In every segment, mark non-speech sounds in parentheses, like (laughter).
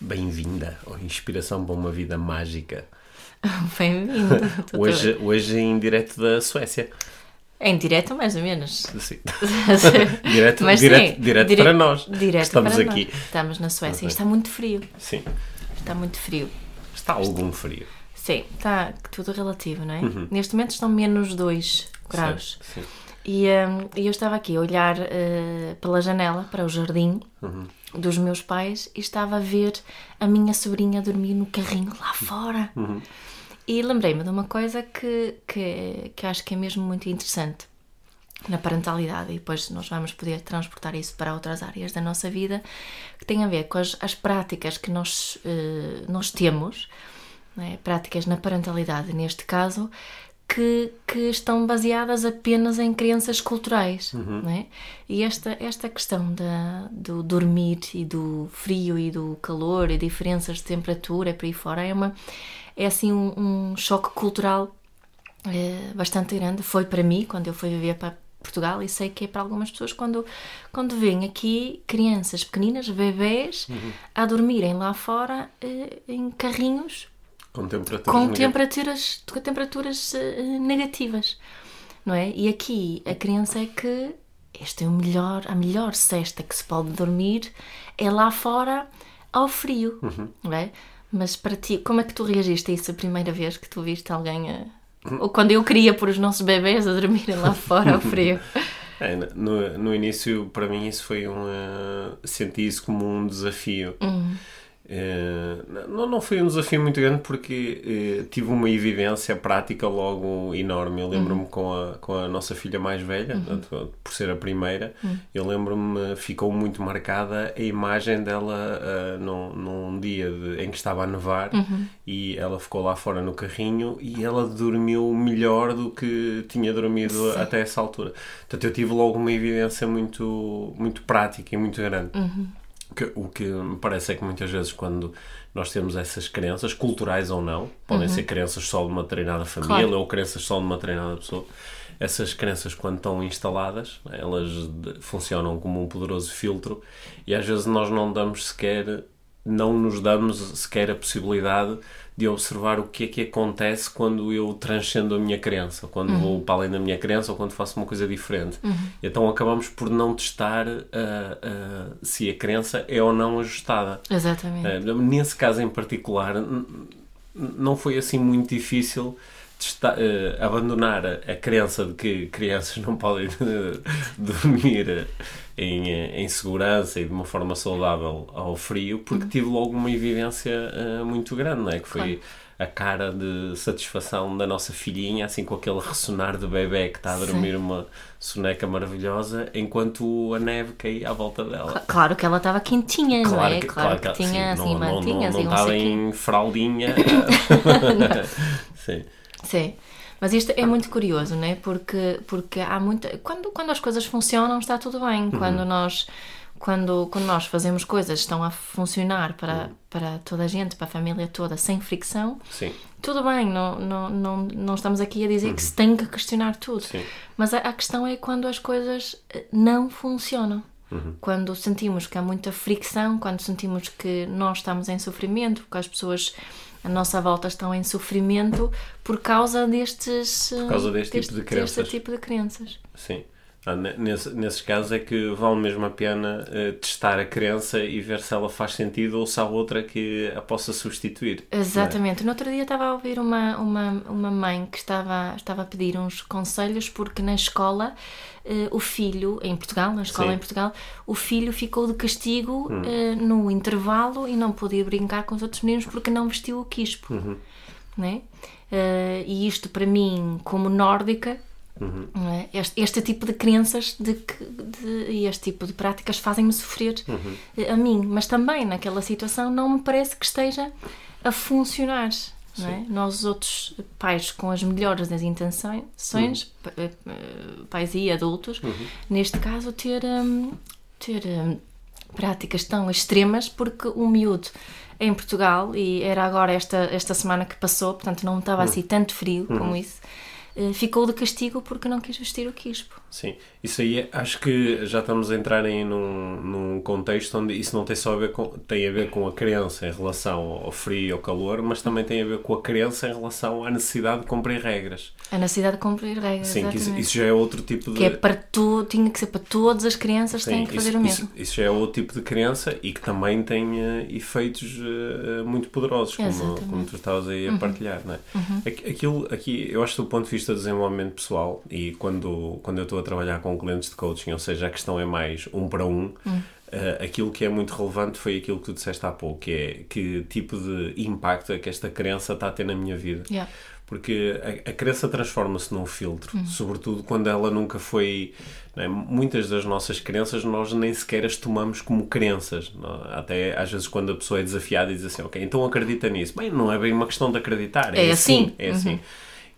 Bem-vinda ao Inspiração para uma Vida Mágica. (laughs) Bem-vindo. (laughs) Tô- Hoje, hoje em direto da Suécia. Em direto, mais ou menos. (laughs) Sim. direto Mas direto, sim, direto dire- para nós. Direto Estamos para aqui. nós. Estamos na Suécia. Ok. E está muito frio. Sim. Está muito frio. Está algum frio. Sim, está tudo relativo, não é? Neste momento estão menos 2 graus. Sim. sim. E e eu estava aqui a olhar eh, pela janela para o jardim dos meus pais e estava a ver a minha sobrinha dormir no carrinho lá fora. E lembrei-me de uma coisa que, que, que acho que é mesmo muito interessante na parentalidade, e depois nós vamos poder transportar isso para outras áreas da nossa vida, que tem a ver com as, as práticas que nós, eh, nós temos, né, práticas na parentalidade, neste caso, que, que estão baseadas apenas em crenças culturais. né? E esta, esta questão da, do dormir e do frio e do calor e diferenças de temperatura por aí fora é, uma, é assim um, um choque cultural eh, bastante grande. Foi para mim quando eu fui viver para Portugal e sei que é para algumas pessoas quando, quando veem aqui crianças pequeninas, bebês, a dormirem lá fora eh, em carrinhos Com temperaturas com negativas. temperaturas, com temperaturas eh, negativas, não é? E aqui a crença é que este é o melhor, a melhor cesta que se pode dormir é lá fora ao frio, Uhum. não é? Mas para ti, como é que tu reagiste a isso a primeira vez que tu viste alguém a... Uhum. Ou quando eu queria pôr os nossos bebés a dormirem lá fora ao frio. (laughs) É, no, no início, para mim, isso foi um. eh, senti isso como um desafio. Hum. Eh, não, não foi um desafio muito grande porque eh, tive uma evidência prática logo enorme. Eu lembro-me Uhum. com, a, com a nossa filha mais velha, portanto, por ser a primeira, Uhum. eu lembro-me, ficou muito marcada a imagem dela eh, num, num dia de- em que estava a nevar Uhum. e ela ficou lá fora no carrinho e ela dormiu melhor do que tinha dormido até essa altura. Portanto, eu tive logo uma evidência muito, muito prática e muito grande. Que- o que me parece é que muitas vezes quando nós temos essas crenças, culturais ou não, podem ser crenças só de uma treinada família Claro. ou crenças só de uma treinada pessoa, essas crenças quando estão instaladas, elas funcionam como um poderoso filtro e às vezes nós não damos sequer, não nos damos sequer a possibilidade de observar o que é que acontece quando eu transcendo a minha crença, quando vou para além da minha crença ou quando faço uma coisa diferente. Então acabamos por não testar ah, ah, se a crença é ou não ajustada. Exatamente. Eh, Nesse caso em particular, não foi assim muito difícil testa- eh, abandonar a, a crença de que crianças (laughs) não podem eh, dormir eh, em, em segurança e de uma forma saudável ao frio, porque tive logo uma evidência eh, muito grande, não é? que foi a cara de satisfação da nossa filhinha, assim com aquele ressonar de bebê que está a Sim. dormir uma soneca maravilhosa, enquanto a neve caía à volta dela. Cla- Claro que ela estava quentinha, não é? Claro que, tinha sim, assim não, não, mantinhas não, e não um estava em fraldinha. (laughs) (laughs) sim. Sim. Mas isto é muito curioso, não é? Porque, porque há muita. Quando, quando as coisas funcionam, está tudo bem. Uhum. Quando nós. Quando, quando nós fazemos coisas que estão a funcionar para, Uhum. para toda a gente, para a família toda, sem fricção, Sim, tudo bem, não, não, não, não estamos aqui a dizer que se tem que questionar tudo. Sim. Mas a, a questão é quando as coisas eh, não funcionam. Uhum. Quando sentimos que há muita fricção, quando sentimos que nós estamos em sofrimento, que as pessoas à nossa volta estão em sofrimento por causa destes. Por causa deste tipo de crenças. Deste tipo de crenças. sim. Ne- Nesse, nesses casos é que vale mesmo a pena eh, testar a crença e ver se ela faz sentido ou se há outra que a possa substituir. Exatamente. No outro dia estava a ouvir uma, uma, uma mãe que estava, estava a pedir uns conselhos porque na escola eh, o filho, em Portugal, na escola Sim. Hum. em Portugal, o filho ficou de castigo eh, no intervalo e não podia brincar com os outros meninos porque não vestiu o quispo. Uhum. Né? E isto para mim, como nórdica, Uhum. É? Este, este, tipo de crenças de que, de, e este tipo de práticas fazem-me sofrer uhum. a mim, mas também naquela situação não me parece que esteja a funcionar. É? Nós, outros pais, com as melhores das intenções, uhum. Eh, pais e adultos, uhum. neste caso, ter, um, ter um, práticas tão extremas, porque o miúdo em Portugal, e era agora esta, esta semana que passou, portanto não estava uhum. assim tanto frio como uhum. isso, eh, ficou de castigo porque não quis vestir o quispo. Sim, isso aí acho que já estamos a entrar em num, num contexto onde isso não tem só a ver com, tem a ver com a crença em relação ao frio e ao calor, mas também tem a ver com a crença em relação à necessidade de cumprir regras. A necessidade de cumprir regras, Sim, isso, isso, já é outro tipo de... Que é para tu, tinha que ser para todas as crianças, Sim, têm que fazer isso, o mesmo. Isso, isso, já é outro tipo de crença e que também tem uh, efeitos uh, muito poderosos, como, como tu estavas aí a uhum. partilhar, não é? Uhum. Aquilo, aqui, eu acho que do ponto de vista de desenvolvimento pessoal e quando, quando eu estou a trabalhar com clientes de coaching, ou seja, a questão é mais um para um. Hum. Uh, aquilo que é muito relevante foi aquilo que tu disseste há pouco, que é que tipo de impacto é que esta crença está a ter na minha vida. Yeah. Porque a, a crença transforma-se num filtro, hum. sobretudo quando ela nunca foi. É? Muitas das nossas crenças nós nem sequer as tomamos como crenças. Não? Até às vezes, quando a pessoa é desafiada e diz assim, ok, então acredita nisso. Bem, não é bem uma questão de acreditar, é, é assim. assim. É assim.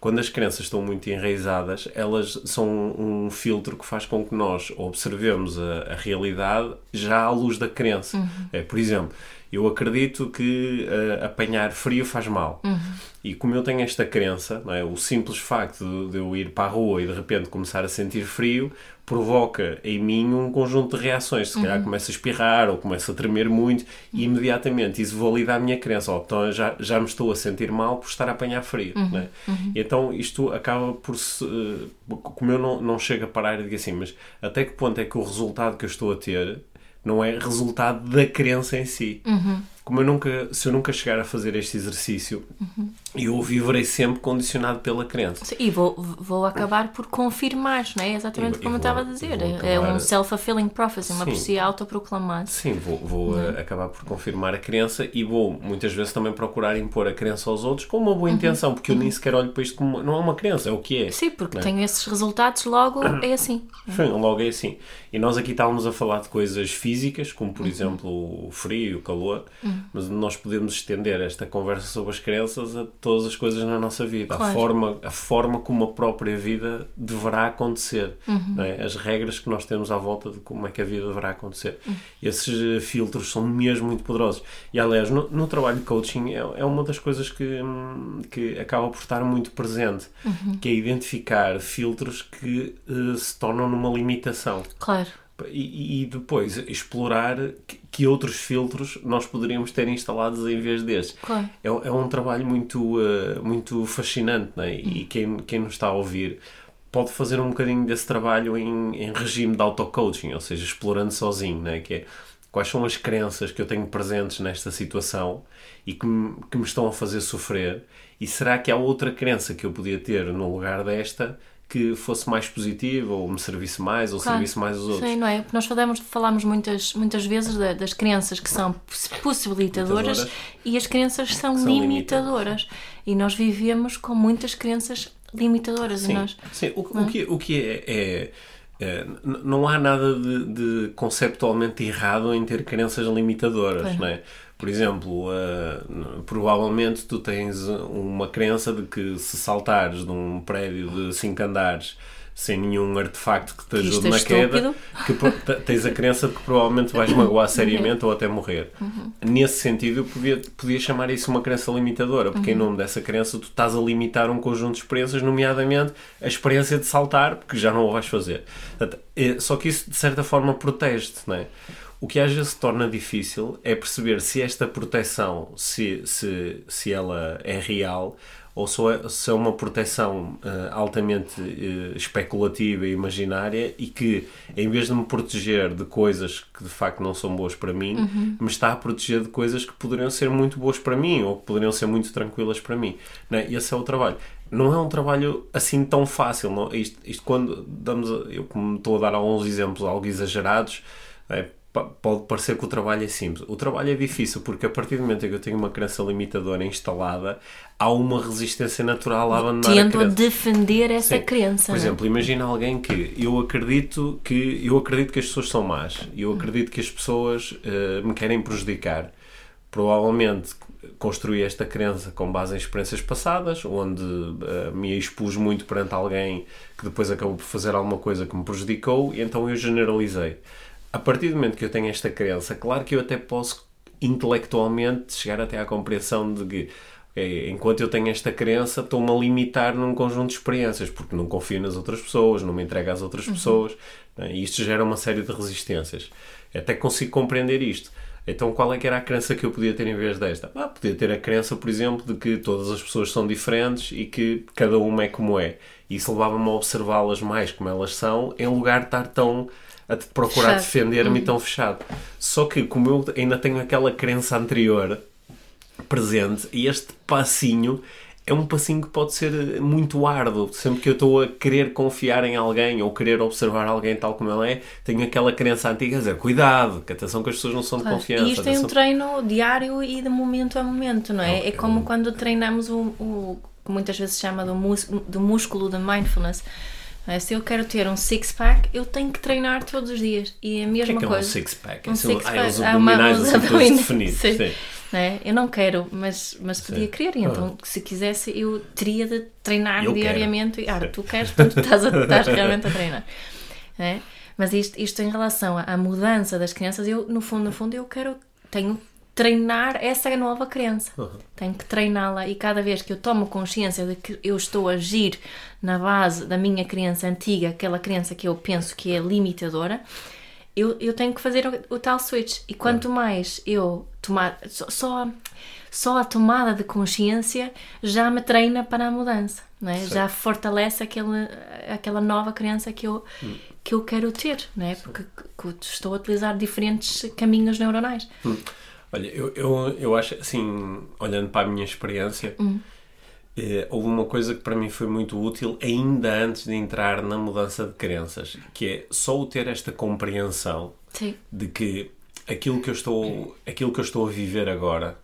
Quando as crenças estão muito enraizadas, elas são um filtro que faz com que nós observemos a, a realidade já à luz da crença. Uhum. É, por exemplo, eu acredito que uh, apanhar frio faz mal. Uhum. E como eu tenho esta crença, é? o simples facto de, de, eu ir para a rua e de repente começar a sentir frio provoca em mim um conjunto de reações. Se uhum. calhar começo a espirrar ou começo a tremer muito e imediatamente isso valida a minha crença. Oh, então já, já me estou a sentir mal por estar a apanhar frio. Uhum. É? Uhum. Então isto acaba por se. Uh, como eu não, não chego a parar e digo assim, mas até que ponto é que o resultado que eu estou a ter não é resultado da crença em si. Uhum. Como eu nunca, se eu nunca chegar a fazer este exercício, uhum. eu viverei sempre condicionado pela crença. E vou, vou acabar por confirmar, não é? Exatamente como eu estava a dizer. É um self-fulfilling prophecy, uma profecia autoproclamada. Sim, vou, vou é? acabar por confirmar a crença e vou muitas vezes também procurar impor a crença aos outros com uma boa uhum. intenção, porque eu nem uhum. sequer olho para isto como. Não é uma crença, é o que é. Sim, porque é? tenho esses resultados, logo é assim. (coughs) Sim, logo é assim. E nós aqui estávamos a falar de coisas físicas, como por uhum. exemplo o frio, o calor, uhum. Mas nós podemos estender esta conversa sobre as crenças a todas as coisas na nossa vida, claro. a, forma, a forma como a própria vida deverá acontecer, uhum. é? as regras que nós temos à volta de como é que a vida deverá acontecer. Uhum. Esses eh, filtros são mesmo muito poderosos. E aliás, no, no trabalho de coaching é, é, uma das coisas que, hum, que acaba por estar muito presente, uhum. que é identificar filtros que uh, se tornam numa limitação. Claro. E, e, depois explorar que, outros filtros nós poderíamos ter instalados em vez destes. Claro. É, é, um trabalho muito, uh, muito fascinante né? e quem, quem nos está a ouvir pode fazer um bocadinho desse trabalho em, em regime de auto-coaching, ou seja, explorando sozinho, né? que é quais são as crenças que eu tenho presentes nesta situação e que me, que me estão a fazer sofrer e será que há outra crença que eu podia ter no lugar desta que fosse mais positiva ou me servisse mais ou claro. servisse mais os outros. Sim, não é? Nós falamos, falamos muitas, muitas vezes das crenças que são possibilitadoras e as crenças são, são limitadoras. limitadoras. E nós vivemos com muitas crenças limitadoras. Sim, nós, sim. O, o, é? que, o que é, é, é não há nada de, de, conceptualmente errado em ter crenças limitadoras, não é? Por exemplo, uh, provavelmente tu tens uma crença de que se saltares de um prédio de 5 andares sem nenhum artefacto que te ajude é na queda, que tens a crença de que provavelmente vais magoar (coughs) seriamente ou até morrer. Uhum. Nesse sentido, eu podia, podia chamar isso uma crença limitadora, porque uhum. em nome dessa crença tu estás a limitar um conjunto de experiências, nomeadamente a experiência de saltar, porque já não o vais fazer. É, só que isso, de certa forma, protege-te, não é? O que às vezes se torna difícil é perceber se esta proteção, se, se, se ela é real ou se é uma proteção uh, altamente uh, especulativa e imaginária e que, em vez de me proteger de coisas que de facto não são boas para mim, uhum. me está a proteger de coisas que poderiam ser muito boas para mim ou que poderiam ser muito tranquilas para mim. Né? Esse é o trabalho. Não é um trabalho assim tão fácil. Não? Isto, isto quando damos. Eu, como estou a dar alguns exemplos algo exagerados, é, pode parecer que o trabalho é simples. O trabalho é difícil porque a partir do momento em que eu tenho uma crença limitadora instalada, há uma resistência natural a abandonar Tendo a defender essa Sim. crença. Por é? exemplo, imagina alguém que eu acredito que eu acredito que as pessoas são más, eu acredito que as pessoas eh, me querem prejudicar. Provavelmente construí esta crença com base em experiências passadas, onde eh, me expus muito perante alguém que depois acabou por fazer alguma coisa que me prejudicou e então eu generalizei. A partir do momento que eu tenho esta crença, claro que eu até posso intelectualmente chegar até à compreensão de que enquanto eu tenho esta crença, estou-me a limitar num conjunto de experiências, porque não confio nas outras pessoas, não me entrego às outras pessoas, né? e isto gera uma série de resistências. Até consigo compreender isto. Então, qual é que era a crença que eu podia ter em vez desta? Ah, podia ter a crença, por exemplo, de que todas as pessoas são diferentes e que cada uma é como é. E isso levava-me a observá-las mais como elas são, em lugar de estar tão a te- procurar defender-me e tão fechado. Só que, como eu ainda tenho aquela crença anterior, presente e este passinho é um passinho que pode ser muito árduo. Sempre que eu estou a querer confiar em alguém ou querer observar alguém tal como ele é, tenho aquela crença antiga a dizer cuidado, que atenção que as pessoas não são de Claro. confiança. E isto é um atenção- treino diário e de momento a momento, não é? É, É como quando treinamos o, o que muitas vezes se chama do, mus, do músculo da mindfulness. É? Se eu quero ter um six-pack, eu tenho que treinar todos os dias. E a O que mesma é que é um coisa. six-pack? Um São- six-pack. ah, os Há uma- abdominais os assim todos definidos. sim. Sim. Não é? Eu não quero, mas, mas podia Sim. querer. Então, se quisesse, eu teria de treinar Eu quero. diariamente. Ah, tu queres, portanto, estás, a, (laughs) estás realmente a treinar. É? Mas isto, isto em relação à- mudança das crianças, eu, no fundo, no fundo, eu quero, tenho treinar essa nova crença. Tenho que treiná-la e cada vez que eu tomo consciência de que eu estou a agir na base da minha crença antiga, aquela crença que eu penso que é limitadora, eu, eu tenho que fazer o, o tal switch. E quanto mais eu tomar. Só, só, só a tomada de consciência já me treina para a mudança. Não é? Já fortalece aquele, aquela nova crença que eu, que eu quero ter. Não é? Porque estou a utilizar diferentes caminhos neuronais. Olha, eu, eu, eu acho assim, olhando para a minha experiência, eh, houve uma coisa que para mim foi muito útil ainda antes de entrar na mudança de crenças, que é só o ter esta compreensão Sim. de que aquilo que eu estou, aquilo que eu estou a viver agora,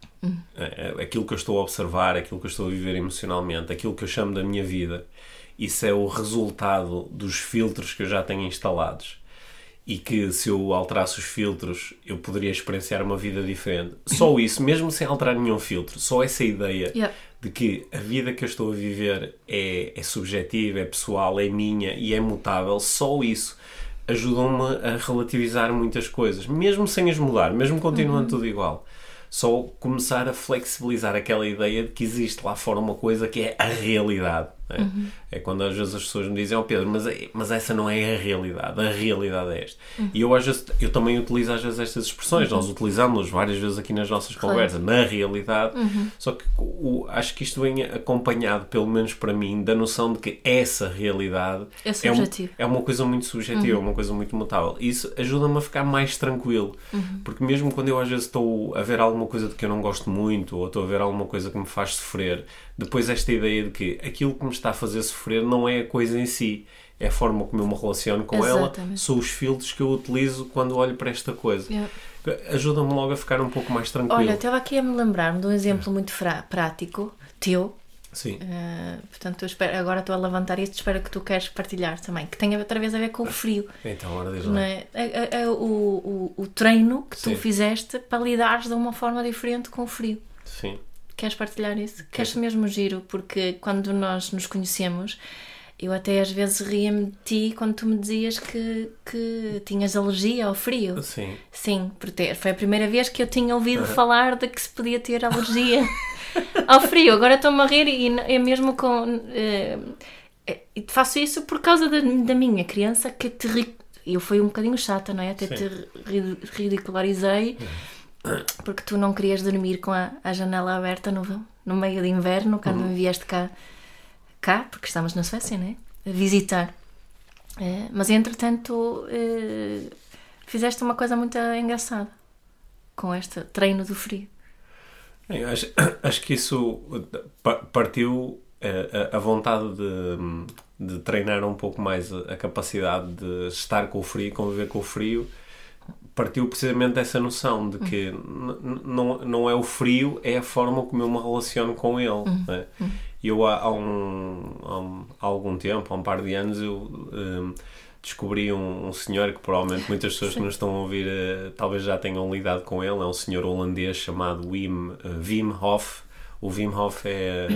eh, aquilo que eu estou a observar, aquilo que eu estou a viver emocionalmente, aquilo que eu chamo da minha vida, isso é o resultado dos filtros que eu já tenho instalados. E que se eu alterasse os filtros eu poderia experienciar uma vida diferente. Só (laughs) isso, mesmo sem alterar nenhum filtro, só essa ideia Yeah. de que a vida que eu estou a viver é, é subjetiva, é pessoal, é minha e é mutável, só isso ajudou-me a relativizar muitas coisas, mesmo sem as mudar, mesmo continuando tudo igual. Só começar a flexibilizar aquela ideia de que existe lá fora uma coisa que é a realidade. Né? É quando às vezes as pessoas me dizem, oh Pedro, mas, é- mas essa não é a realidade, a realidade é esta. E eu às vezes, eu também utilizo às vezes estas expressões, nós utilizamos várias vezes aqui nas nossas conversas, na realidade, só que o- acho que isto vem acompanhado, pelo menos para mim, da noção de que essa realidade É um- subjetivo. é uma coisa muito subjetiva, uma coisa muito mutável. Isso ajuda-me a ficar mais tranquilo, porque mesmo quando eu às vezes estou a ver alguma coisa de que eu não gosto muito, ou estou a ver alguma coisa que me faz sofrer, depois esta ideia de que aquilo que me está a fazer sofrer não é a coisa em si, é a forma como eu me relaciono com ela, Exatamente. são os filtros que eu utilizo quando olho para esta coisa. Yeah. Ajuda-me logo a ficar um pouco mais tranquilo. Olha, estava aqui a me lembrar-me de um exemplo muito prático, teu. Sim. Uh, portanto, espero, agora estou a levantar isto, espero que tu queres partilhar também, que tem outra vez a ver com o frio. Então, ora diz lá. é? É- é- é o, o, o treino que tu Sim. fizeste para lidares de uma forma diferente com o frio. Sim. Queres partilhar isso? Queres mesmo giro? Porque quando nós nos conhecemos, eu até às vezes ria-me de ti quando tu me dizias que, que tinhas alergia ao frio. Sim. Sim, porque foi a primeira vez que eu tinha ouvido falar de que se podia ter alergia (laughs) ao frio. Agora estou-me a rir e é mesmo com. e faço isso por causa da, da minha criança que te. Eu fui um bocadinho chata, não é? Até Sim. te ri- ridicularizei porque tu não querias dormir com a, a janela aberta no, no meio de inverno quando me vieste cá, cá, porque estamos na Suécia, não é? A visitar. Eh, mas entretanto eh, fizeste uma coisa muito engraçada com este treino do frio. Eu acho, (coughs) acho que isso pa- partiu eh, a, a vontade de, de treinar um pouco mais a, a capacidade de estar com o frio, conviver com o frio, partiu precisamente dessa noção de que não, não é o frio, é a forma como eu me relaciono com ele. Uhum. Né? Eu há, há, um, há, um, há, algum tempo, há um par de anos, eu um, descobri um, um, senhor que provavelmente muitas pessoas que nos estão a ouvir uh, talvez já tenham lidado com ele, é um senhor holandês chamado Wim, uh, Wim Hof. O Wim Hof é,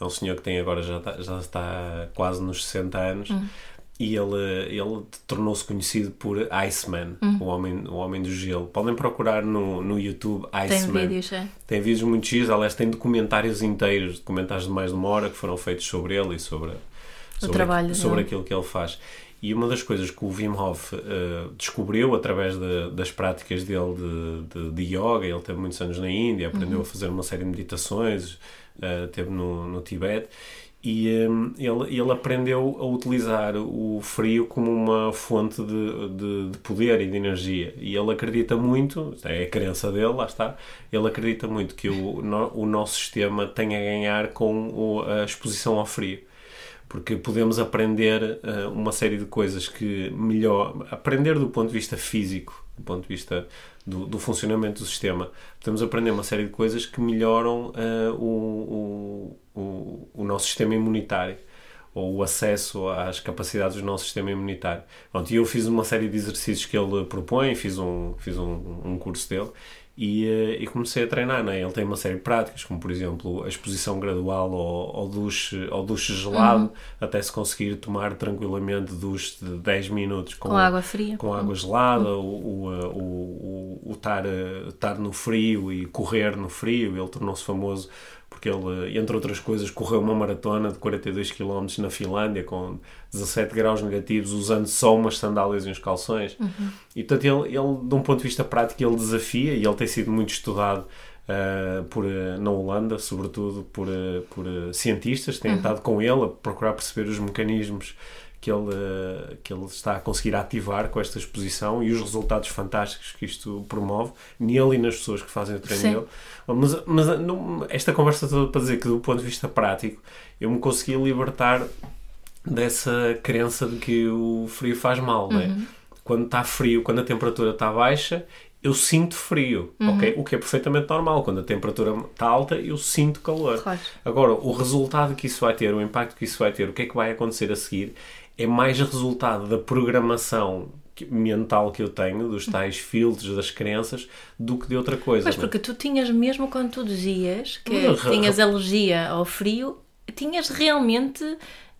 é um senhor que tem agora já está, já está quase nos 60 anos. E ele, ele tornou-se conhecido por Iceman, uhum. o, homem, o homem do gelo. Podem procurar no, no YouTube Iceman. Tem vídeos, é? Tem vídeos muito giros, aliás, tem documentários inteiros, documentários de mais de uma hora que foram feitos sobre ele e sobre, sobre, trabalho sobre aquilo que ele faz. E uma das coisas que o Wim Hof uh, descobriu através de, das práticas dele de, de, de, yoga, ele teve muitos anos na Índia, aprendeu uhum. a fazer uma série de meditações, uh, teve no, no Tibete, e um, ele, ele aprendeu a utilizar o frio como uma fonte de, de, de, poder e de energia. E ele acredita muito, é a crença dele, lá está, ele acredita muito que o, no, o nosso sistema tem a ganhar com o, a exposição ao frio. Porque podemos aprender uh, uma série de coisas que melhor. aprender do ponto de vista físico, do ponto de vista do, do, funcionamento do sistema. Podemos aprender uma série de coisas que melhoram uh, o, o, o, nosso sistema imunitário ou o acesso às capacidades do nosso sistema imunitário. Pronto, e eu fiz uma série de exercícios que ele propõe, fiz um, fiz um, um curso dele e, eh, e, comecei a treinar. Né? Ele tem uma série de práticas, como por exemplo a exposição gradual ao, ao, duche, ao duche gelado, uhum. até se conseguir tomar tranquilamente duche de 10 minutos com, com água fria, com água gelada, uhum. o, o, o, o, estar, estar no frio e correr no frio. Ele tornou-se famoso porque ele, entre outras coisas, correu uma maratona de 42 km na Finlândia com 17 graus negativos, usando só umas sandálias e uns calções. Uhum. E portanto, ele, ele, de um ponto de vista prático, ele desafia e ele tem sido muito estudado. Uh, por, uh, na Holanda, sobretudo por, uh, por cientistas que têm uhum. estado com ele a procurar perceber os mecanismos que ele, que ele está a conseguir ativar com esta exposição e os resultados fantásticos que isto promove nele e nas pessoas que fazem o treino dele. Mas, mas não, esta conversa toda para dizer que, do ponto de vista prático, eu me consegui libertar dessa crença de que o frio faz mal, uhum. é? Uhum. Quando está frio, quando a temperatura está baixa, eu sinto frio, uhum. ok? O que é perfeitamente normal. Quando a temperatura está alta, eu sinto calor. Claro. Agora, o resultado que isso vai ter, o impacto que isso vai ter, o que é que vai acontecer a seguir, é mais resultado da programação mental que eu tenho, dos tais filtros, das crenças, do que de outra coisa. Mas é? porque tu tinhas, mesmo quando tu dizias que mas, tinhas alergia ao frio, tinhas realmente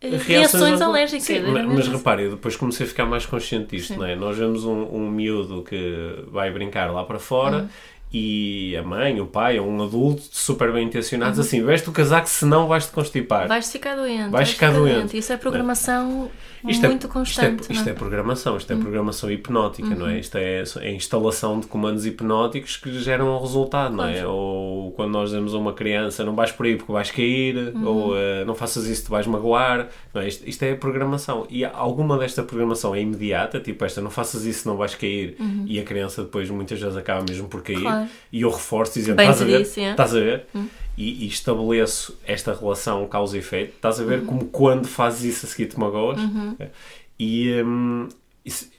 eh, reações, reações alérgicas. Sim, mas, mas repare, eu depois comecei a ficar mais consciente disto, não é? Nós vemos um, um miúdo que vai brincar lá para fora. Hum e a mãe, o pai, ou um adulto super bem intencionados, uhum. assim, veste o casaco senão vais-te constipar. Vais ficar doente. Vais, ficar, ficar doente. doente. Isso é programação isto é muito é, constante. Isto, é, isto é, programação, isto é uhum. programação hipnótica, uhum. não é? Uhum. Isto é, é instalação de comandos hipnóticos que geram um resultado, não é? Ou quando nós dizemos a uma criança não vais por aí porque vais cair, uhum. ou uh, não faças isso, te vais magoar, não é? Isto, isto, é programação. E alguma desta programação é imediata, tipo esta, não faças isso, não vais cair, uhum. e a criança depois muitas vezes acaba mesmo por cair, claro. e eu reforço dizendo, estás a ver? É? Estás a ver? Uhum e, e, estabeleço esta relação causa e efeito, estás a ver uhum. como quando fazes isso a seguir te magoas. Uhum. E, um, isso,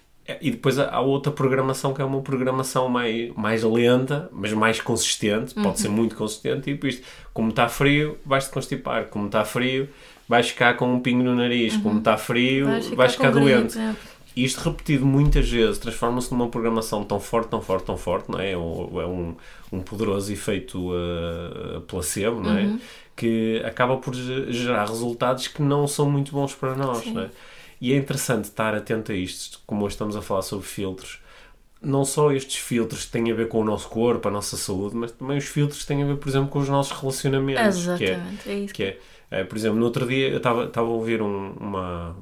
e depois há outra programação que é uma programação mais, mais lenta, mas mais consistente, uhum. pode ser muito consistente, tipo isto, como está frio, vais-te constipar, como está frio, vais ficar com um pingo no nariz, como uhum. está frio, vais ficar, vais ficar doente. Gripe, é. Isto repetido muitas vezes transforma-se numa programação tão forte, tão forte, tão forte, não é? É um, um poderoso efeito uh, placebo, não é? Uhum. Que acaba por gerar resultados que não são muito bons para nós, Sim. não é? E é interessante estar atento a isto, como hoje estamos a falar sobre filtros. Não só estes filtros têm a ver com o nosso corpo, a nossa saúde, mas também os filtros têm a ver, por exemplo, com os nossos relacionamentos. Exatamente, que é, é isso. Que é, é, por exemplo, no outro dia eu estava a ouvir um, uma,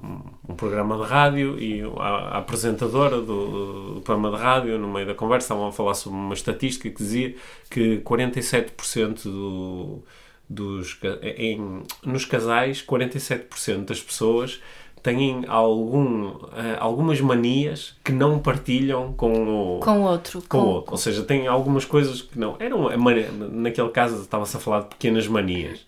um, programa de rádio e a, a apresentadora do, do, programa de rádio, no meio da conversa, estavam a falar sobre uma estatística que dizia que 47% do, dos, em, nos casais, 47% das pessoas têm algum, uh, algumas manias que não partilham com o, com outro. Com, com outro. Ou seja, têm algumas coisas que não. Eram, naquele caso estava-se a falar de pequenas manias.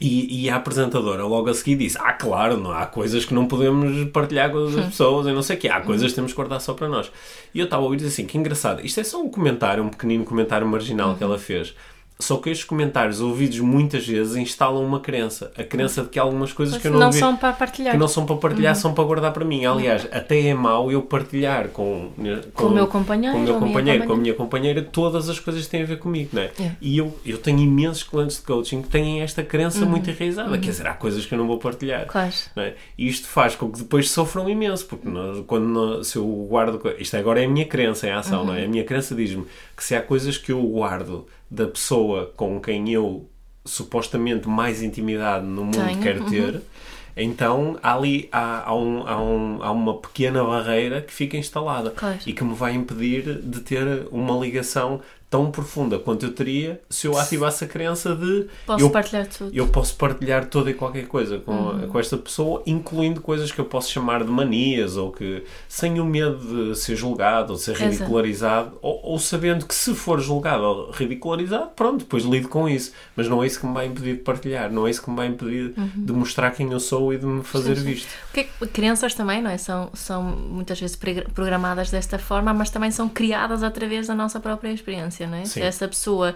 E, e, a apresentadora logo a seguir disse: Ah, claro, não, há coisas que não podemos partilhar com as pessoas e não sei o quê, há coisas que temos que guardar só para nós. E eu estava a ouvir assim: Que engraçado, isto é só um comentário, um pequenino comentário marginal uhum. que ela fez. Só que estes comentários ouvidos muitas vezes instalam uma crença. A crença de que há algumas coisas que eu não não ouvi, são para partilhar. Que não são para partilhar, uhum. são para guardar para mim. Aliás, uhum. até é mau eu partilhar com, com, com o meu companheiro, com, o meu companheiro, com a minha companheira, todas as coisas que têm a ver comigo, não é? é. E eu, eu tenho imensos clientes de coaching que têm esta crença uhum. muito enraizada. Uhum. Quer dizer, há coisas que eu não vou partilhar. Claro. É? E isto faz com que depois sofram imenso, porque quando se eu guardo. Isto agora é a minha crença em ação, não é? Uhum. A minha crença diz-me que se há coisas que eu guardo da pessoa com quem eu supostamente mais intimidade no mundo Tenho. quero ter, uhum. então ali há, há, um, há, um, há, uma pequena barreira que fica instalada claro. e que me vai impedir de ter uma ligação tão profunda quanto eu teria se eu ativasse a crença de posso eu, partilhar tudo. Eu posso partilhar toda e qualquer coisa com, uhum. com esta pessoa, incluindo coisas que eu posso chamar de manias ou que sem o medo de ser julgado ou de ser ridicularizado, ou, ou, sabendo que se for julgado ou ridicularizado, pronto, depois lido com isso. Mas não é isso que me vai impedir de partilhar, não é isso que me vai impedir uhum. de mostrar quem eu sou e de me fazer sim, sim. visto. Porque crianças também, não é? São, são muitas vezes programadas desta forma, mas também são criadas através da nossa própria experiência não é? Se essa pessoa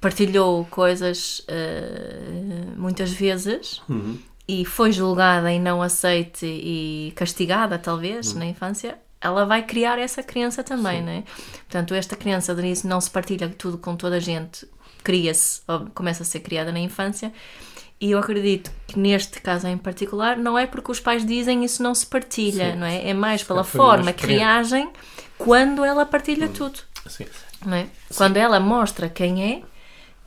partilhou coisas uh, muitas vezes uhum. e foi julgada e não aceite e castigada, talvez, uhum. na infância, ela vai criar essa criança também, não é? Portanto, esta criança, Denise, não se partilha tudo com toda a gente, cria-se, começa a ser criada na infância. E eu acredito que neste caso em particular não é porque os pais dizem isso não se partilha, Sim. não é? É mais pela forma que reagem quando ela partilha hum. tudo. Sim. É? Quando ela mostra quem é,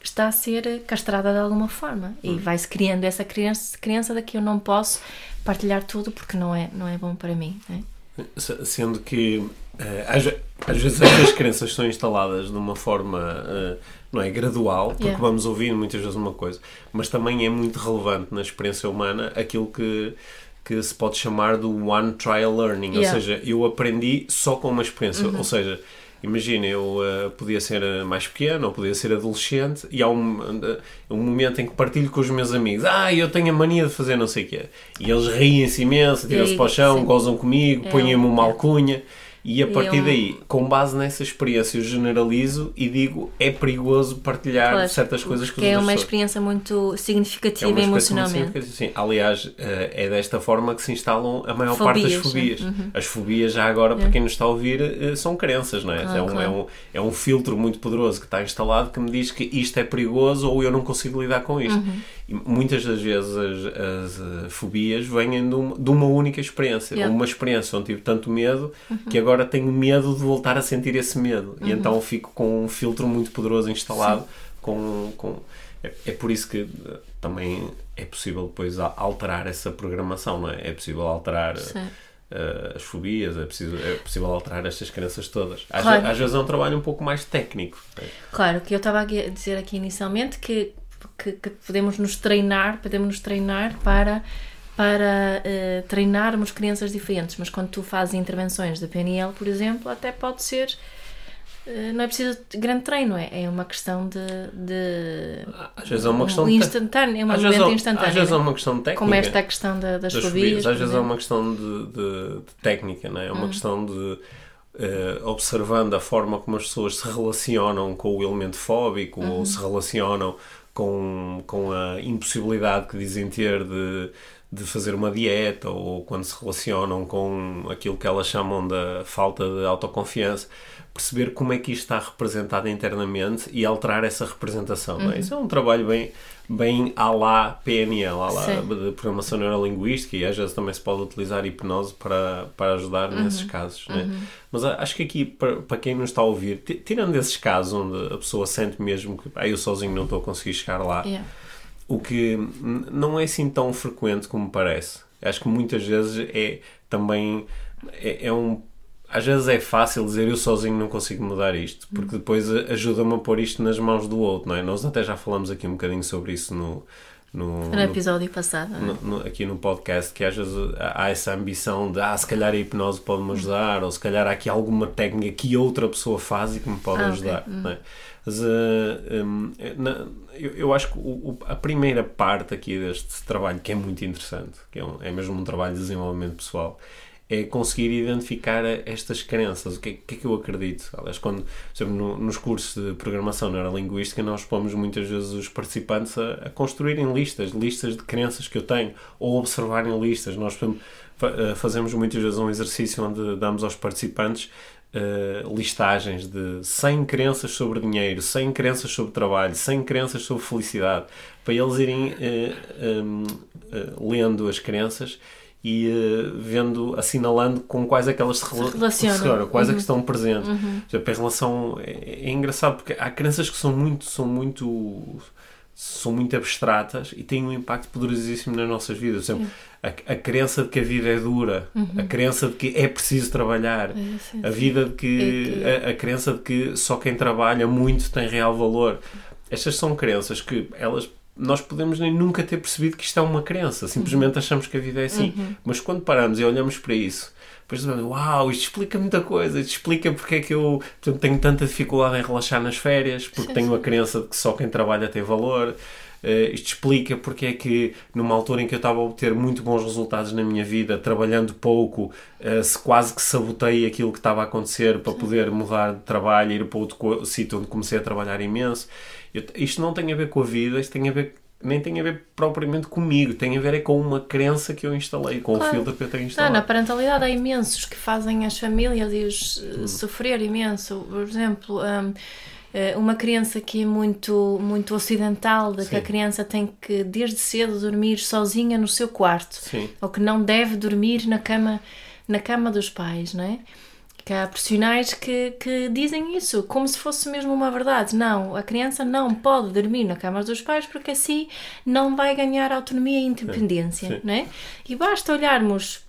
está a ser castrada de alguma forma e hum. vai-se criando essa criança, criança de que eu não posso partilhar tudo porque não é, não é bom para mim. É? Sendo que uh, às, às, vezes estas crenças são instaladas de uma forma uh, não é gradual, porque yeah. vamos ouvindo muitas vezes uma coisa, mas também é muito relevante na experiência humana aquilo que que se pode chamar do one trial learning, yeah. ou seja, eu aprendi só com uma experiência, uhum. ou seja, Imagina, eu uh, podia ser eh, mais pequeno ou podia ser adolescente e há um, uh, um momento em que partilho com os meus amigos. Ah, eu tenho a mania de fazer não sei o quê. E eles riem-se imenso, tiram-se para o chão, gozam comigo, é, põem-me uma alcunha. E a partir eu... daí, com base nessa experiência, eu generalizo e digo é perigoso partilhar claro, certas coisas com as pessoas. é uma experiência muito significativa é emocionalmente. Muito sim. Aliás, eh, é desta forma que se instalam a maior fobias, parte das fobias. Uhum. As fobias, já agora, para quem nos está a ouvir, eh, são crenças, não é? Ah, é, um, claro. é, um, é um filtro muito poderoso que está instalado que me diz que isto é perigoso ou eu não consigo lidar com isto. Uhum. E muitas das vezes as, as uh, fobias vêm de uma, de uma única experiência. Yeah. Uma experiência onde tive tanto medo uhum. que agora tenho medo de voltar a sentir esse medo. Uhum. E então fico com um filtro muito poderoso instalado. Com, com, é, é, por isso que uh, também é possível depois alterar essa programação, não é? É possível alterar. Uh, as fobias, é, preciso, é possível alterar estas crenças todas. Às, claro. às vezes é um trabalho um pouco mais técnico. Claro, que eu estava a dizer aqui inicialmente que que, que podemos nos treinar, podemos nos treinar para para uh, treinarmos crianças diferentes, mas quando tu fazes intervenções da PNL, por exemplo, até pode ser uh, não é preciso de grande treino, é, é uma questão de, de às vezes é uma questão um instantâneo, é uma às vezes, instantâneo. Às vezes é uma questão técnica. Como esta questão da, das, das fobias. Às vezes é uma questão de, de, de técnica, não é? É uma hum. questão de Uh, observando a forma como as pessoas se relacionam com o elemento fóbico uhum. ou se relacionam com, com a impossibilidade que dizem ter de, de fazer uma dieta ou quando se relacionam com aquilo que elas chamam da falta de autoconfiança, perceber como é que isto está representado internamente e alterar essa representação. Uhum. É? Isso é um trabalho bem, bem à lá PNL, à lá de programação neurolinguística e às vezes também se pode utilizar hipnose para, para ajudar uhum. nesses casos. Né? Uhum. Mas acho que aqui, para, para quem nos está a ouvir, tirando esses casos onde a pessoa sente mesmo que ah, eu sozinho não estou a conseguir chegar lá, yeah. O que não é assim tão frequente como parece. Acho que muitas vezes é também é, é um às vezes é fácil dizer eu sozinho não consigo mudar isto, porque depois ajuda-me a pôr isto nas mãos do outro, não é? Nós até já falamos aqui um bocadinho sobre isso no, no, no episódio no, passado. No, no, aqui no podcast, que às vezes há essa ambição de ah, se calhar a hipnose pode-me ajudar, ou se calhar há aqui alguma técnica que outra pessoa faz e que me pode ah, ajudar. Okay. É? Uh, um, na, eu, acho que a primeira parte aqui deste trabalho, que é muito interessante, que é, um, é mesmo um trabalho de desenvolvimento pessoal, é conseguir identificar estas crenças. O que, é, que é que eu acredito? Aliás, quando, exemplo, no, nos cursos de programação neurolinguística, nós pomos muitas vezes os participantes a, a, construírem listas, listas de crenças que eu tenho, ou observarem listas. Nós eh, fazemos muitas vezes um exercício onde damos aos participantes Uh, listagens de 100 crenças sobre dinheiro, 100 crenças sobre trabalho, 100 crenças sobre felicidade, para eles irem uh, um, uh, lendo as crenças e uh, vendo, assinalando com quais é que elas se, se relacionam, quais uhum. é que uhum. estão presentes. Uhum. a relação é, é, engraçado porque há crenças que são muito, são muito são muito abstratas e têm um impacto poderosíssimo nas nossas vidas. Por exemplo, a, a crença de que a vida é dura, uhum. a crença de que é preciso trabalhar, é, sim, a vida de que, é que... A, a crença de que só quem trabalha muito tem real valor. Estas são crenças que elas nós podemos nem nunca ter percebido que isto é uma crença, simplesmente uhum. achamos que a vida é assim. Uhum. Mas quando paramos e olhamos para isso, depois uau, isto explica muita coisa, isto explica porque é que eu portanto, tenho tanta dificuldade em relaxar nas férias, porque sim, tenho sim. a crença de que só quem trabalha tem valor. Uh, isto explica porque é que numa altura em que eu estava a obter muito bons resultados na minha vida, trabalhando pouco, uh, se quase que sabotei aquilo que estava a acontecer para poder mudar de trabalho, ir para outro sítio onde comecei a trabalhar imenso. Eu, isto não tem a ver com a vida, isto tem a ver nem tem a ver propriamente comigo, tem a ver é com uma crença que eu instalei, com claro. o filtro que eu tenho instalado. Tá, na parentalidade há imensos que fazem as famílias e os hum. sofrer imenso. Por exemplo, um, eh, uma criança que é muito, muito ocidental, de Sim. que a criança tem que desde cedo dormir sozinha no seu quarto, Sim. ou que não deve dormir na cama, na cama dos pais, não é? Que há profissionais que, que dizem isso como se fosse mesmo uma verdade. Não, a criança não pode dormir na cama dos pais porque assim não vai ganhar autonomia e independência, sim, sim. Não é? E basta olharmos,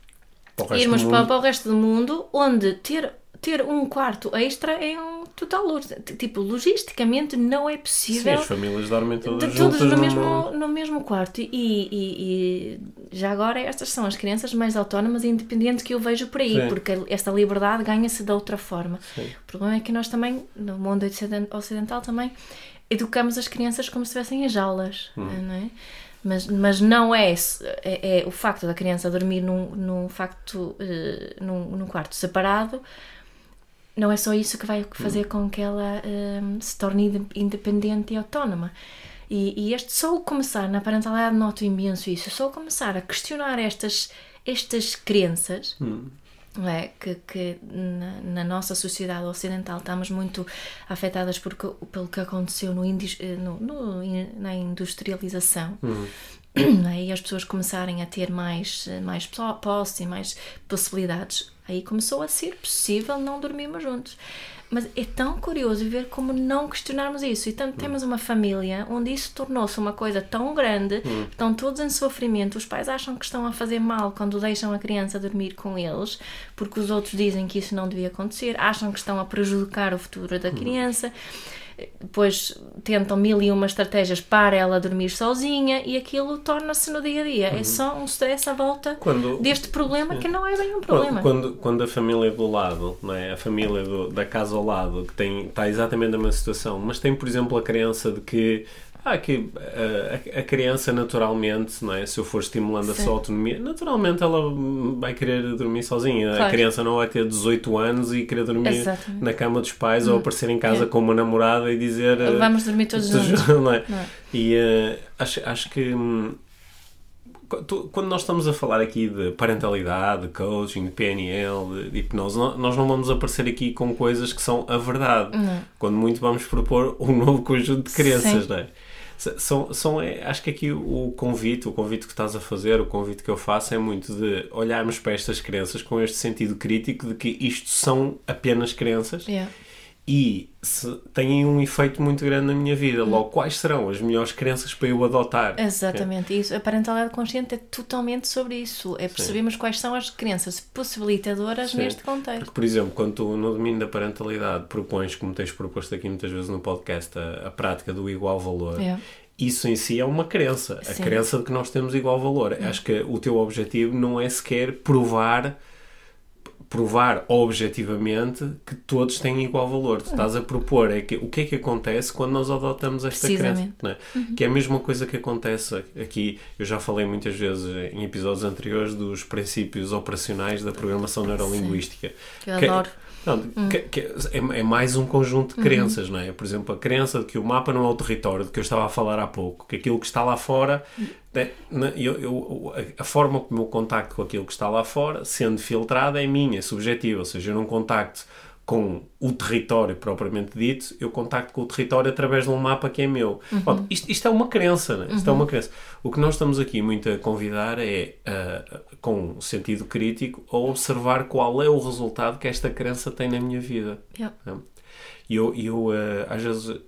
para irmos para, para o resto do mundo, onde ter ter um quarto extra é um total tipo logisticamente não é possível. Sim, as famílias dormem todas, todas no, mesmo, no mesmo quarto e, e, e, já agora estas são as crianças mais autónomas e independentes que eu vejo por aí, Sim. porque esta liberdade ganha-se de outra forma. Sim. O problema é que nós também no mundo ocidental também educamos as crianças como se estivessem em jaulas, hum. não é? mas, mas não é, é, é, o facto da criança dormir num, num facto uh, num, num quarto separado não é só isso que vai fazer com que ela um, se torne independente e autónoma. E, e, este só o começar, na parentalidade noto imenso isso, só o começar a questionar estas, estas crenças, hum. é, que, que na, na, nossa sociedade ocidental estamos muito afetadas por, pelo que aconteceu no, no, no na industrialização. Hum. (clears throat) E as pessoas começarem a ter mais, mais posse e mais possibilidades Aí começou a ser possível não dormirmos juntos. Mas é tão curioso ver como não questionarmos isso. E tanto, hum. temos uma família onde isso tornou-se uma coisa tão grande, hum. estão todos em sofrimento. Os pais acham que estão a fazer mal quando deixam a criança dormir com eles, porque os outros dizem que isso não devia acontecer, acham que estão a prejudicar o futuro da hum. criança. Hum depois tentam mil e uma estratégias para ela dormir sozinha e aquilo torna-se no dia a dia. É uhum. É só um stress à volta quando, deste problema sim. que não é bem um problema. Quando, quando a família do lado, não é? a família do, da casa ao lado, que tem, está exatamente na mesma situação, mas tem, por exemplo, a crença de que ah, que a, a, criança naturalmente, não é? se eu for estimulando Sim. a sua autonomia, naturalmente ela vai querer dormir sozinha. Claro. A criança não vai ter 18 anos e querer dormir Exatamente. na cama dos pais hum. ou aparecer em casa é. com uma namorada e dizer vamos dormir todos (laughs) juntos. Não é? Não é? E uh, acho, acho que hum, quando nós estamos a falar aqui de parentalidade, de coaching, de PNL, de hipnose, nós não vamos aparecer aqui com coisas que são a verdade. Não. Quando muito vamos propor um (laughs) novo conjunto de crenças, Sim. não é? São, são, é, acho que aqui o convite, o convite que estás a fazer, o convite que eu faço é muito de olharmos para estas crenças com este sentido crítico de que isto são apenas crenças yeah. E se, têm um efeito muito grande na minha vida. Logo, quais serão as melhores crenças para eu adotar? Exatamente, isso. A parentalidade consciente é totalmente sobre isso. É percebermos quais são as crenças possibilitadoras Sim. neste contexto. Porque, por exemplo, quando tu no domínio da parentalidade propões, como tens proposto aqui muitas vezes no podcast, a, a prática do igual valor, É. isso em si é uma crença. A Sim. crença de que nós temos igual valor. Acho que o teu objetivo não é sequer provar provar objetivamente que todos têm igual valor. Tu estás a propor é que o que é que acontece quando nós adotamos esta crença, é? Que é a mesma coisa que acontece aqui. Eu já falei muitas vezes em episódios anteriores dos princípios operacionais da programação neurolinguística. Que eu Que- adoro. Não, que- que é, é mais um conjunto de crenças, não é? Por exemplo, a crença de que o mapa não é o território, de que eu estava a falar há pouco, que aquilo que está lá fora, né, na- eu- eu- a- a forma como eu contacto com aquilo que está lá fora, sendo filtrada, é minha, é subjetiva, ou seja, eu não contacto com o território propriamente dito, eu contacto com o território através de um mapa que é meu. Pronto, isto, isto é uma crença, né? isto é uma crença. O que nós estamos aqui muito a convidar é, ah, com sentido crítico, a observar qual é o resultado que esta crença tem na minha vida. Yeah. né? E eu, eu ah, às vezes,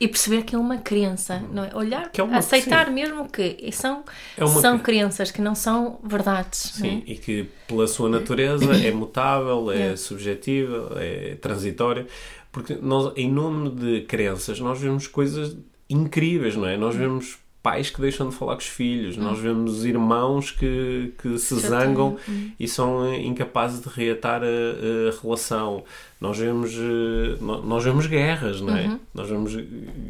E perceber que é uma crença, não é? Olhar, é uma- aceitar sim. mesmo que são, É são cre- crenças que não são verdades. não é? Sim, e que pela sua natureza é mutável, é Yeah. subjetiva, é transitória, porque nós, em nome de crenças, nós vemos coisas incríveis, não é? Nós vemos pais que deixam de falar com os filhos, nós vemos irmãos que, que se Chateiam. zangam e são incapazes de reatar a, a relação. Nós vemos, eh, nós vemos guerras, não é? Nós vemos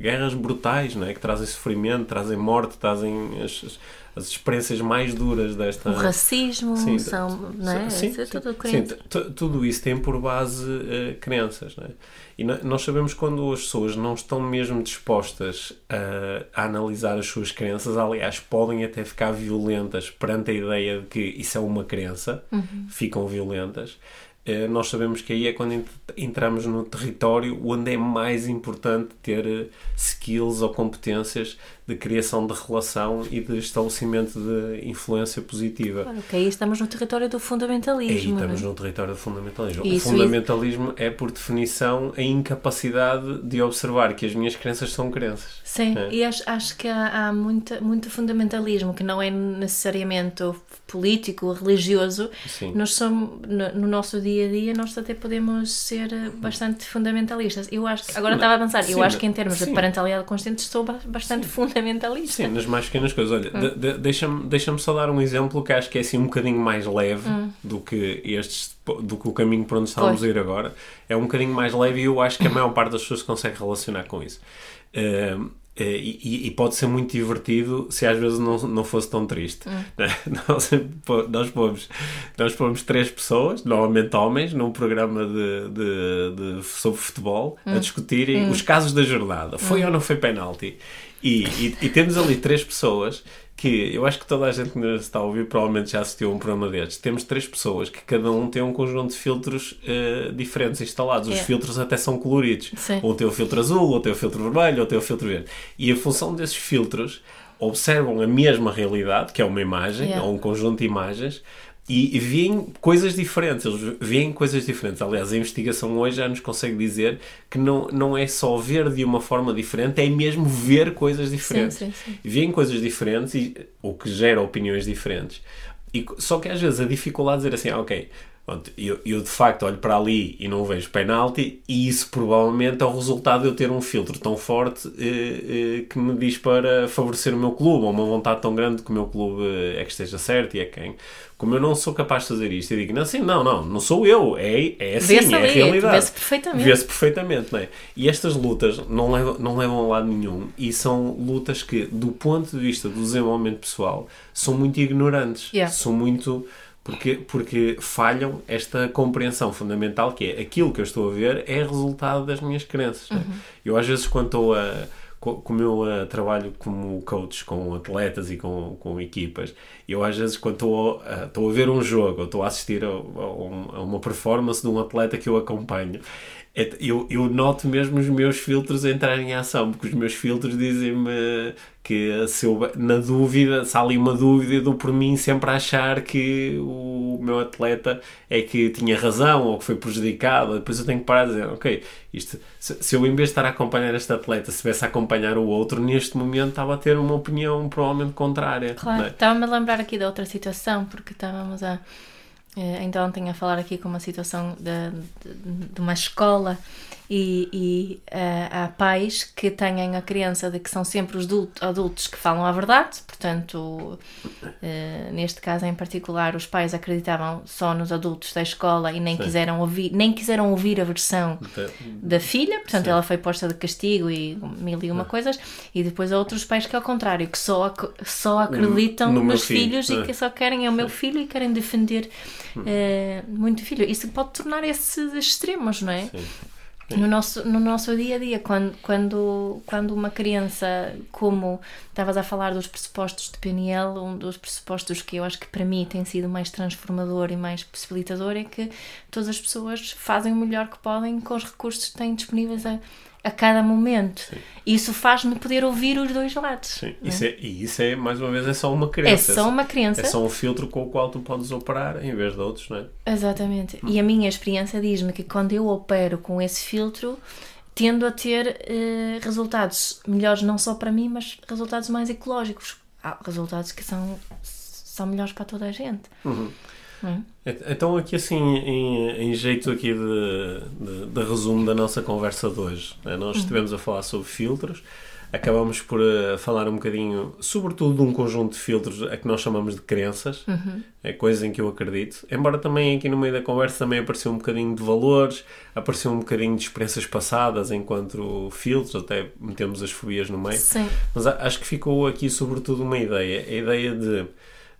guerras brutais, não é? Que trazem sofrimento, trazem morte, trazem as, as- as experiências mais duras desta... O racismo, Sim, são, não é? Sim, Isso é sim, tudo sim, crença. tu- tudo isso tem por base eh, crenças, não é? E nós sabemos quando as pessoas não estão mesmo dispostas a, a analisar as suas crenças, aliás, podem até ficar violentas perante a ideia de que isso é uma crença, Uhum. ficam violentas. Eh, nós sabemos que aí é quando ent- entramos no território onde é mais importante ter eh, skills ou competências de criação de relação e de estabelecimento de influência positiva. Claro, que aí estamos no território do Aí fundamentalismo. estamos não é? no território do fundamentalismo. Isso, o fundamentalismo é, por definição, a incapacidade de observar que as minhas crenças são crenças. Sim, É. e acho, acho que há, há muita, muito fundamentalismo que não é necessariamente político ou religioso. Sim. Nós somos, no, no nosso dia a dia, nós até podemos ser eh, bastante fundamentalistas. Eu acho que, agora Sim, estava a sim, eu acho que em termos de parentalidade consciente sou ba- bastante fundamentalista. Sim, nas mais pequenas coisas. Olha, Hum. de- de- deixa-me deixa só dar um exemplo que acho que é assim um bocadinho mais leve Hum. do que estes do que o caminho para onde estávamos a ir agora. É um bocadinho mais leve e eu acho que a maior parte das pessoas consegue relacionar com isso. Eh, e, e- pode ser muito divertido se às vezes não, não fosse tão triste. Hum. (laughs) Nós, pomos, nós pomos três pessoas, normalmente homens, num programa de, de- de- sobre futebol Hum. a discutirem os casos da jornada. Foi ou não foi penalti? E, e- e temos ali três pessoas que eu acho que toda a gente que nos está a ouvir provavelmente já assistiu a um programa destes. Temos três pessoas que cada um tem um conjunto de filtros eh, diferentes instalados. Os É. filtros até são coloridos. Sim. Ou tem o filtro azul, ou tem o filtro vermelho, ou tem o filtro verde. E a função desses filtros observam a mesma realidade, que é uma imagem, Yeah. ou um conjunto de imagens, e veem coisas diferentes. Eles veem coisas diferentes. Aliás, a investigação hoje já nos consegue dizer que não, não é só ver de uma forma diferente, é mesmo ver coisas diferentes. sim, sim. Veem coisas diferentes, e, o que gera opiniões diferentes. E, só que às vezes a dificuldade de dizer assim, ah, ok, pronto, eu, eu de facto olho para ali e não vejo penalti, e isso provavelmente é o resultado de eu ter um filtro tão forte eh, eh, que me diz para favorecer o meu clube, ou uma vontade tão grande que o meu clube eh, é que esteja certo e é quem. Como eu não sou capaz de fazer isto, eu digo, não, assim, não, não, não sou eu, é, é assim, Vê-se é a ali, realidade. vê-se perfeitamente. Vê-se perfeitamente, não é? E estas lutas não levam, não levam a lado nenhum e são lutas que, do ponto de vista do desenvolvimento pessoal, são muito ignorantes. Yeah. São muito. Porque, porque falham esta compreensão fundamental que é aquilo que eu estou a ver é resultado das minhas crenças. é? Eu, às vezes, quando estou a. co- Como eu trabalho como coach com atletas e com, com equipas, eu às vezes quando estou a, estou a ver um jogo ou estou a assistir a, a um- a uma performance de um atleta que eu acompanho, eu, eu noto mesmo os meus filtros entrarem em ação, porque os meus filtros dizem-me que se eu, na dúvida, se há ali uma dúvida, eu dou por mim sempre a achar que o meu atleta é que tinha razão ou que foi prejudicado. Depois eu tenho que parar de dizer, ok, isto, se, se eu em vez de estar a acompanhar este atleta, se estivesse a acompanhar o outro, neste momento estava a ter uma opinião provavelmente contrária. Claro, é? estava-me a lembrar aqui da outra situação, porque estávamos a eh, ainda ontem a falar aqui com uma situação de, de, de uma escola e, e uh, há pais que têm a criança de que são sempre os adultos que falam a verdade, portanto, uh, neste caso em particular, os pais acreditavam só nos adultos da escola e nem Sim. quiseram ouvir, nem quiseram ouvir a versão da filha, portanto, Sim. ela foi posta de castigo e mil e uma é. coisas, e depois há outros pais que ao contrário, que só, só acreditam no nos filhos filho. e que só querem é o meu filho e querem defender uh, muito filho. Isso pode tornar esses extremos, não é? Sim. No nosso, no nosso dia a dia, quando, quando, quando uma criança, como estavas a falar dos pressupostos de PNL, um dos pressupostos que eu acho que para mim tem sido mais transformador e mais possibilitador é que todas as pessoas fazem o melhor que podem com os recursos que têm disponíveis a, a cada momento. Sim. Isso faz-me poder ouvir os dois lados. Sim. É? Isso é, e isso é, mais uma vez, é só uma crença. É só uma crença. É só um filtro com o qual tu podes operar em vez de outros, não é? Exatamente. Hum. E a minha experiência diz-me que quando eu opero com esse filtro, tendo a ter eh, resultados melhores não só para mim, mas resultados mais ecológicos. Há resultados que são, são melhores para toda a gente. Uhum. Hum. Então aqui assim, em, em jeito aqui de, de, de, resumo da nossa conversa de hoje, né? nós uhum. estivemos a falar sobre filtros, acabamos por uh, falar um bocadinho, sobretudo de um conjunto de filtros a que nós chamamos de crenças, uhum. é coisas em que eu acredito, embora também aqui no meio da conversa também apareceu um bocadinho de valores, apareceu um bocadinho de experiências passadas enquanto filtros, até metemos as fobias no meio, Sim. mas acho que ficou aqui sobretudo uma ideia, a ideia de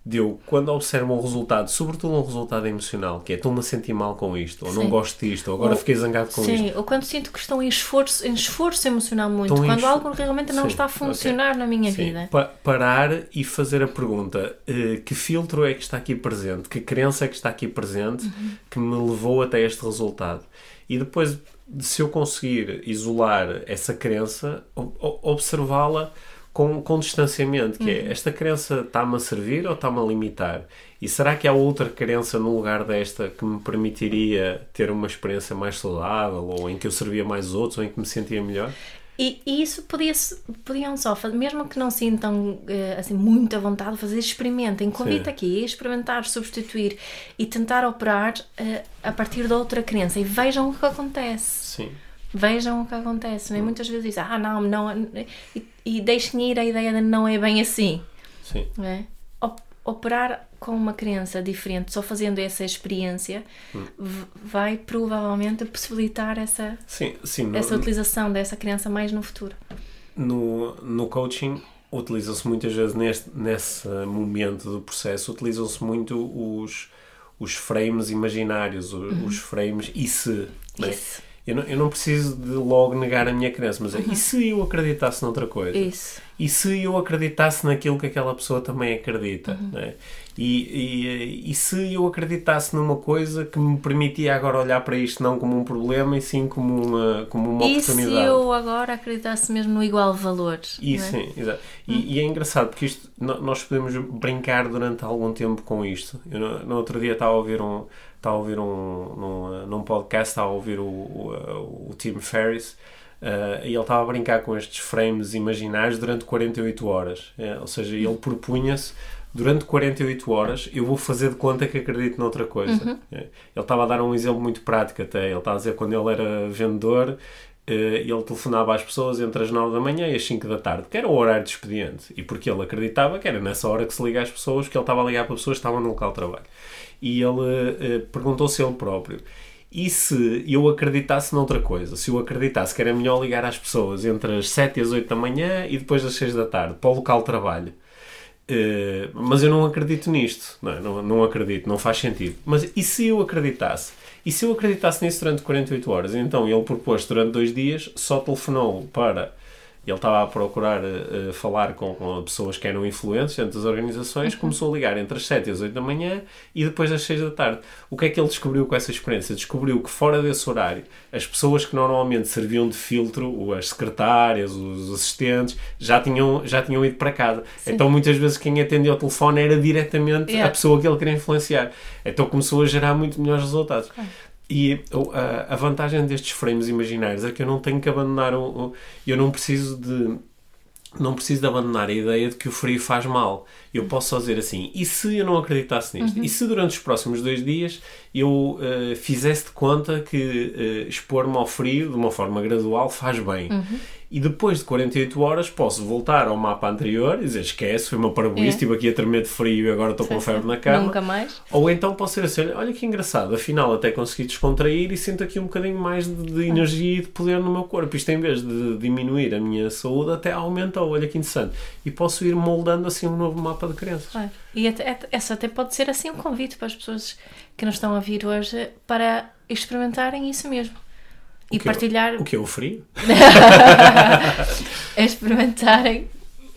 de eu, quando observo um resultado, sobretudo um resultado emocional, que é estou-me a sentir mal com isto, ou sim. não gosto disto, ou agora ou, fiquei zangado com sim, isto. Sim, ou quando sinto que estou em esforço, em esforço emocional muito, estão quando algo realmente não sim, está a funcionar okay. na minha vida. Pa parar e fazer a pergunta: uh, que filtro é que está aqui presente? Que crença é que está aqui presente uhum. que me levou até este resultado? E depois, se eu conseguir isolar essa crença, observá-la com, com distanciamento, que é, uhum. esta crença está-me a servir ou está-me a limitar? E será que há outra crença no lugar desta que me permitiria ter uma experiência mais saudável, ou em que eu servia mais outros, ou em que me sentia melhor? E, e isso podia, podiam só, mesmo que não sintam eh, assim, muita vontade de fazer, experimentem. Convite aqui a experimentar, substituir e tentar operar uh, a partir de outra crença e vejam o que acontece. Sim. Vejam o que acontece. Né? Muitas vezes dizem, ah, não, não. E, e deixem ir a ideia de não é bem assim. Sim. É? Operar com uma criança diferente, só fazendo essa experiência, hum. vai provavelmente possibilitar essa, sim, sim, essa no, utilização dessa criança mais no futuro. No, no coaching, utilizam-se muitas vezes neste, nesse momento do processo, utilizam-se muito os, os frames imaginários, os, uhum. os frames e se. Né? Eu não, eu não preciso de logo negar a minha crença, mas é, uhum. e se eu acreditasse noutra coisa? Isso. E se eu acreditasse naquilo que aquela pessoa também acredita? Uhum. Né? E, e, e se eu acreditasse numa coisa que me permitia agora olhar para isto não como um problema e sim como uma, como uma e oportunidade? E se eu agora acreditasse mesmo no igual valor? Isso, é? sim, exato. E, uhum. e, é engraçado porque isto, nós podemos brincar durante algum tempo com isto. Eu no, no outro dia estava a ouvir um está a ouvir um, num, num podcast, está a ouvir o, o, o Tim Ferriss uh, e ele estava a brincar com estes frames imaginários durante 48 horas. É, ou seja, ele propunha-se durante 48 horas eu vou fazer de conta que acredito noutra coisa. Uhum. É, ele estava a dar um exemplo muito prático até. Ele estava a dizer quando ele era vendedor ele telefonava às pessoas entre as 9 da manhã e as 5 da tarde, que era o horário de expediente. E porque ele acreditava que era nessa hora que se liga às pessoas, que ele estava a ligar para pessoas que estavam no local de trabalho e ele uh, perguntou-se ele próprio. E se eu acreditasse noutra coisa? Se eu acreditasse que era melhor ligar às pessoas entre as 7 e as 8 da manhã e depois das 6 da tarde, para o local de trabalho. Uh, mas eu não acredito nisto. Não, é? não, não, acredito, não faz sentido. Mas e se eu acreditasse? E se eu acreditasse nisso durante 48 horas? Então ele propôs durante dois dias, só telefonou para ele estava a procurar uh, falar com, com, pessoas que eram influentes dentro das organizações, uhum. começou a ligar entre as 7 e as 8 da manhã e depois às 6 da tarde. O que é que ele descobriu com essa experiência? Descobriu que fora desse horário, as pessoas que normalmente serviam de filtro, as secretárias, os assistentes, já tinham, já tinham ido para casa. Sim. Então muitas vezes quem atendia ao telefone era diretamente yeah. a pessoa que ele queria influenciar. Então começou a gerar muito melhores resultados. E a, a, vantagem destes frames imaginários é que eu não tenho que abandonar o, o, eu não preciso de não preciso de abandonar a ideia de que o frio faz mal. Eu posso só dizer assim, e se eu não acreditasse nisto? Uhum. E se durante os próximos dois dias eu uh, fizesse de conta que uh, expor-me ao frio de uma forma gradual faz bem? Uhum e depois de 48 horas posso voltar ao mapa anterior e dizer esquece, foi uma parboice, é. estive aqui a tremer de frio e agora estou com febre na cama. Nunca mais. Ou então posso ser assim, olha que engraçado, afinal até consegui descontrair e sinto aqui um bocadinho mais de, de energia e de poder no meu corpo. Isto em vez de diminuir a minha saúde até aumentou, olha que interessante. E posso ir moldando assim um novo mapa de crenças. E até, essa até pode ser assim um convite para as pessoas que nos estão a vir hoje para experimentarem isso mesmo e é partilhar. o que é o frio? (laughs) é experimentarem.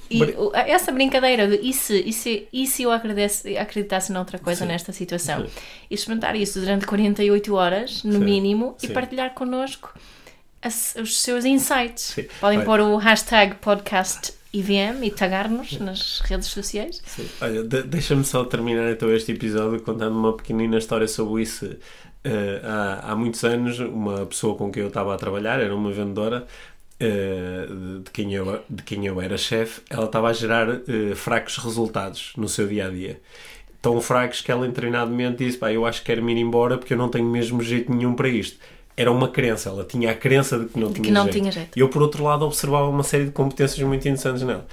E essa brincadeira de e se, e se, e se eu acreditasse, acreditasse noutra coisa Sim. nesta situação? Sim. E experimentar isso durante 48 horas, no Sim. mínimo, e partilhar connosco as, os seus insights. Podem Olha. pôr o hashtag podcast IVM e tagar-nos nas redes sociais. Sim. Olha, de, deixa-me só terminar então este episódio contando uma pequenina história sobre isso. Uh, há, há muitos anos, uma pessoa com quem eu estava a trabalhar, era uma vendedora, uh, de, quem eu, de quem eu era chefe, ela estava a gerar uh, fracos resultados no seu dia a dia. Tão fracos que ela, treinadamente, disse: Pá, Eu acho que quero me ir embora porque eu não tenho mesmo jeito nenhum para isto. Era uma crença, ela tinha a crença de que não, tinha, que não jeito. tinha jeito. E eu, por outro lado, observava uma série de competências muito interessantes nela.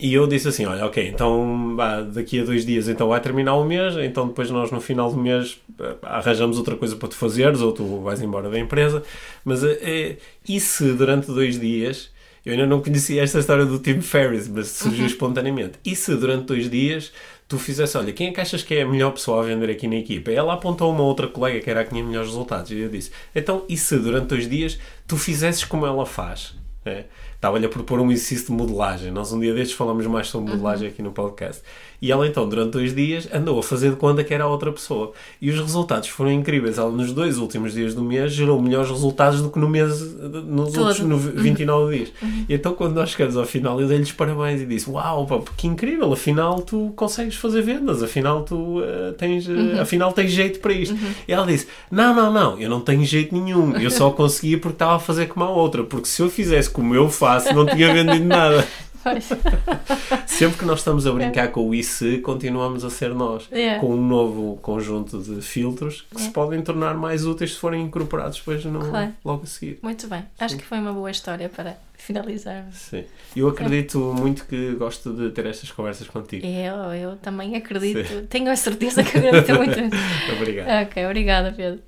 E eu disse assim: olha, ok, então bah, daqui a dois dias então vai terminar o mês, então depois nós no final do mês arranjamos outra coisa para tu fazeres ou tu vais embora da empresa. Mas é, e se durante dois dias, eu ainda não conhecia esta história do Tim Ferriss, mas surgiu uhum. espontaneamente. E se durante dois dias tu fizesse, olha, quem é que achas que é a melhor pessoa a vender aqui na equipa? Ela apontou uma outra colega que era a que tinha melhores resultados. E eu disse: então, e se durante dois dias tu fizesses como ela faz? É? Estava-lhe a propor um exercício de modelagem. Nós um dia destes falamos mais sobre modelagem uhum. aqui no podcast. E ela então, durante dois dias, andou a fazer de conta que era outra pessoa. E os resultados foram incríveis. Ela, nos dois últimos dias do mês, gerou melhores resultados do que no mês, nos Todo. outros no 29 uhum. dias. Uhum. E então, quando nós chegamos ao final, eu dei-lhes parabéns e disse: Uau, pá, que incrível, afinal tu consegues fazer vendas, afinal tu uh, tens, uh, uhum. afinal tens jeito para isto. Uhum. E ela disse: Não, não, não, eu não tenho jeito nenhum. Eu só (laughs) conseguia porque estava a fazer como a outra. Porque se eu fizesse como eu faço, não tinha vendido nada. (laughs) (laughs) Sempre que nós estamos a brincar é. com o IC, continuamos a ser nós, é. com um novo conjunto de filtros que é. se podem tornar mais úteis se forem incorporados depois no, claro. logo a seguir. Muito bem, Sim. acho que foi uma boa história para finalizar. Sim, eu acredito muito que gosto de ter estas conversas contigo. Eu, eu também acredito, Sim. tenho a certeza que acredito muito. (laughs) Obrigado. Ok, obrigada, Pedro.